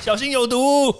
小心有毒。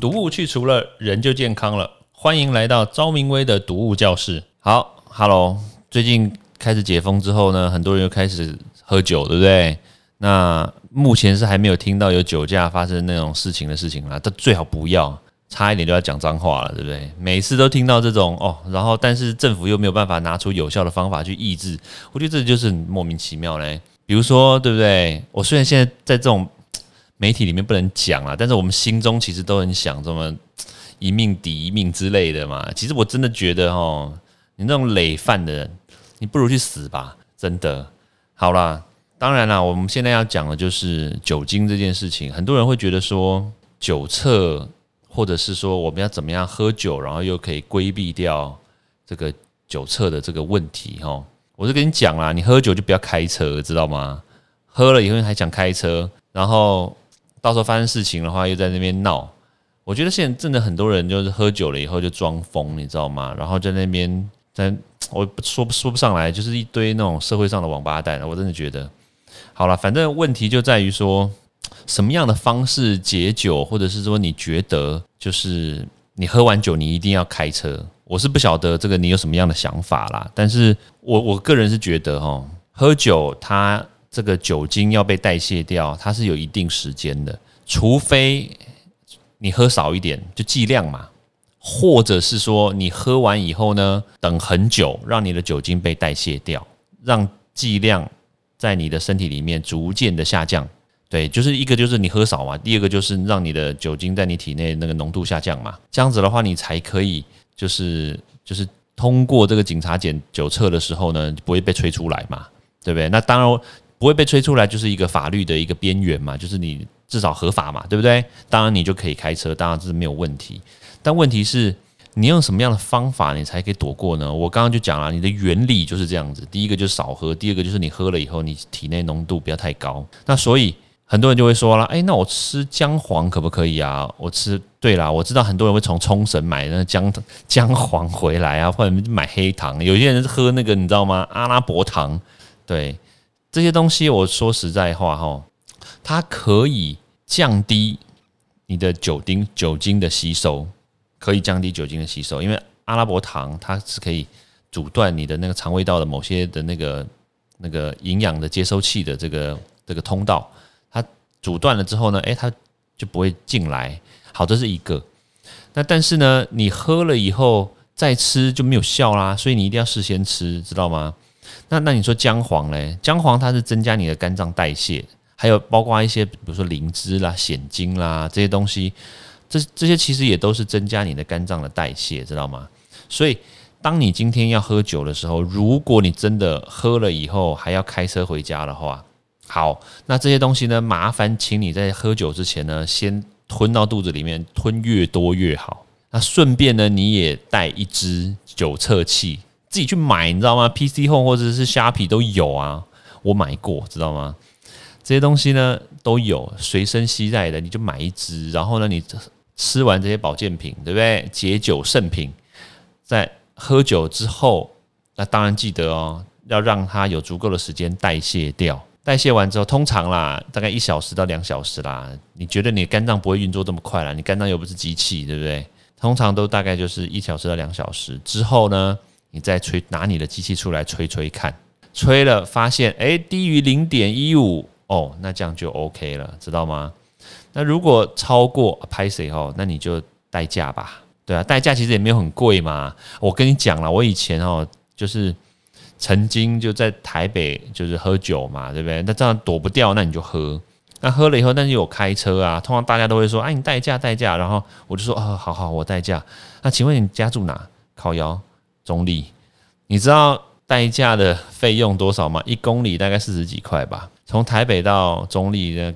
毒物去除了，人就健康了。欢迎来到昭明威的毒物教室。好，Hello，最近开始解封之后呢，很多人又开始喝酒，对不对？那目前是还没有听到有酒驾发生那种事情的事情啦，但最好不要，差一点就要讲脏话了，对不对？每次都听到这种哦，然后但是政府又没有办法拿出有效的方法去抑制，我觉得这就是莫名其妙嘞。比如说，对不对？我虽然现在在这种 媒体里面不能讲啊，但是我们心中其实都很想这么一命抵一命之类的嘛。其实我真的觉得哦，你那种累犯的人，你不如去死吧，真的。好啦。当然啦，我们现在要讲的就是酒精这件事情。很多人会觉得说酒测，或者是说我们要怎么样喝酒，然后又可以规避掉这个酒测的这个问题。哈，我是跟你讲啦，你喝酒就不要开车，知道吗？喝了以后还想开车，然后到时候发生事情的话又在那边闹。我觉得现在真的很多人就是喝酒了以后就装疯，你知道吗？然后在那边在，我说说不上来，就是一堆那种社会上的王八蛋。我真的觉得。好了，反正问题就在于说，什么样的方式解酒，或者是说你觉得就是你喝完酒你一定要开车，我是不晓得这个你有什么样的想法啦。但是我我个人是觉得哈，喝酒它这个酒精要被代谢掉，它是有一定时间的，除非你喝少一点，就剂量嘛，或者是说你喝完以后呢，等很久，让你的酒精被代谢掉，让剂量。在你的身体里面逐渐的下降，对，就是一个就是你喝少嘛，第二个就是让你的酒精在你体内那个浓度下降嘛，这样子的话你才可以就是就是通过这个警察检酒测的时候呢，不会被吹出来嘛，对不对？那当然不会被吹出来，就是一个法律的一个边缘嘛，就是你至少合法嘛，对不对？当然你就可以开车，当然这是没有问题，但问题是。你用什么样的方法，你才可以躲过呢？我刚刚就讲了，你的原理就是这样子。第一个就是少喝，第二个就是你喝了以后，你体内浓度不要太高。那所以很多人就会说了，哎，那我吃姜黄可不可以啊？我吃对啦，我知道很多人会从冲绳买那姜姜黄回来啊，或者买黑糖。有些人喝那个，你知道吗？阿拉伯糖。对这些东西，我说实在话哈，它可以降低你的酒精酒精的吸收。可以降低酒精的吸收，因为阿拉伯糖它是可以阻断你的那个肠胃道的某些的那个那个营养的接收器的这个这个通道，阻断了之后呢，诶，它就不会进来。好，这是一个。那但是呢，你喝了以后再吃就没有效啦，所以你一定要事先吃，知道吗？那那你说姜黄嘞？姜黄它是增加你的肝脏代谢，还有包括一些比如说灵芝啦、鲜精啦这些东西。这这些其实也都是增加你的肝脏的代谢，知道吗？所以，当你今天要喝酒的时候，如果你真的喝了以后还要开车回家的话，好，那这些东西呢，麻烦请你在喝酒之前呢，先吞到肚子里面，吞越多越好。那顺便呢，你也带一支酒测器，自己去买，你知道吗？PC Home 或者是虾皮都有啊，我买过，知道吗？这些东西呢都有随身携带的，你就买一支，然后呢，你。吃完这些保健品，对不对？解酒圣品，在喝酒之后，那当然记得哦，要让它有足够的时间代谢掉。代谢完之后，通常啦，大概一小时到两小时啦。你觉得你肝脏不会运作这么快啦？你肝脏又不是机器，对不对？通常都大概就是一小时到两小时之后呢，你再吹，拿你的机器出来吹吹看，吹了发现，哎，低于零点一五，哦，那这样就 OK 了，知道吗？那如果超过拍谁哦，那你就代驾吧，对啊，代驾其实也没有很贵嘛。我跟你讲了，我以前哦，就是曾经就在台北就是喝酒嘛，对不对？那这样躲不掉，那你就喝。那喝了以后，但是有开车啊，通常大家都会说，哎，你代驾代驾。然后我就说，哦，好好，我代驾。那请问你家住哪？靠腰中立。你知道代驾的费用多少吗？一公里大概四十几块吧。从台北到中立的。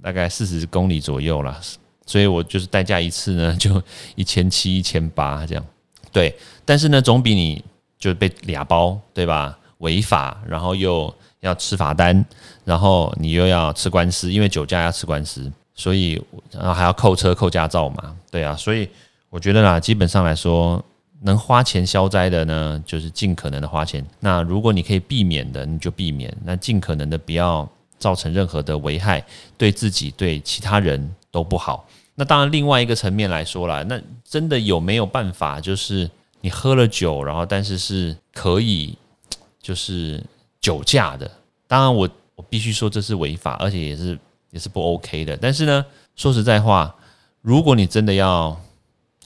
大概四十公里左右啦，所以我就是代驾一次呢，就一千七、一千八这样。对，但是呢，总比你就被俩包，对吧？违法，然后又要吃罚单，然后你又要吃官司，因为酒驾要吃官司，所以然后还要扣车、扣驾照嘛。对啊，所以我觉得啦，基本上来说，能花钱消灾的呢，就是尽可能的花钱。那如果你可以避免的，你就避免。那尽可能的不要造成任何的危害，对自己对其他人都不好。那当然，另外一个层面来说啦，那真的有没有办法，就是你喝了酒，然后但是是可以 就是酒驾的？当然，我我必须说这是违法，而且也是也是不 OK 的。但是呢，说实在话，如果你真的要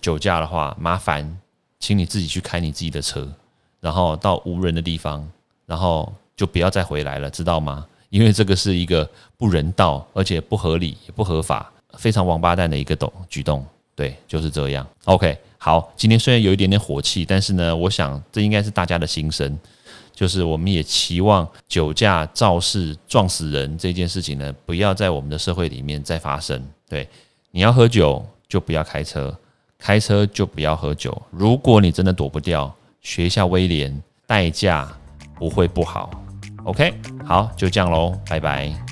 酒驾的话，麻烦。请你自己去开你自己的车，然后到无人的地方，然后就不要再回来了，知道吗？因为这个是一个不人道，而且不合理也不合法，非常王八蛋的一个动举动。对，就是这样。OK，好，今天虽然有一点点火气，但是呢，我想这应该是大家的心声，就是我们也期望酒驾肇事撞死人这件事情呢，不要在我们的社会里面再发生。对，你要喝酒就不要开车。开车就不要喝酒。如果你真的躲不掉，学一下威廉，代价不会不好。OK，好，就这样喽，拜拜。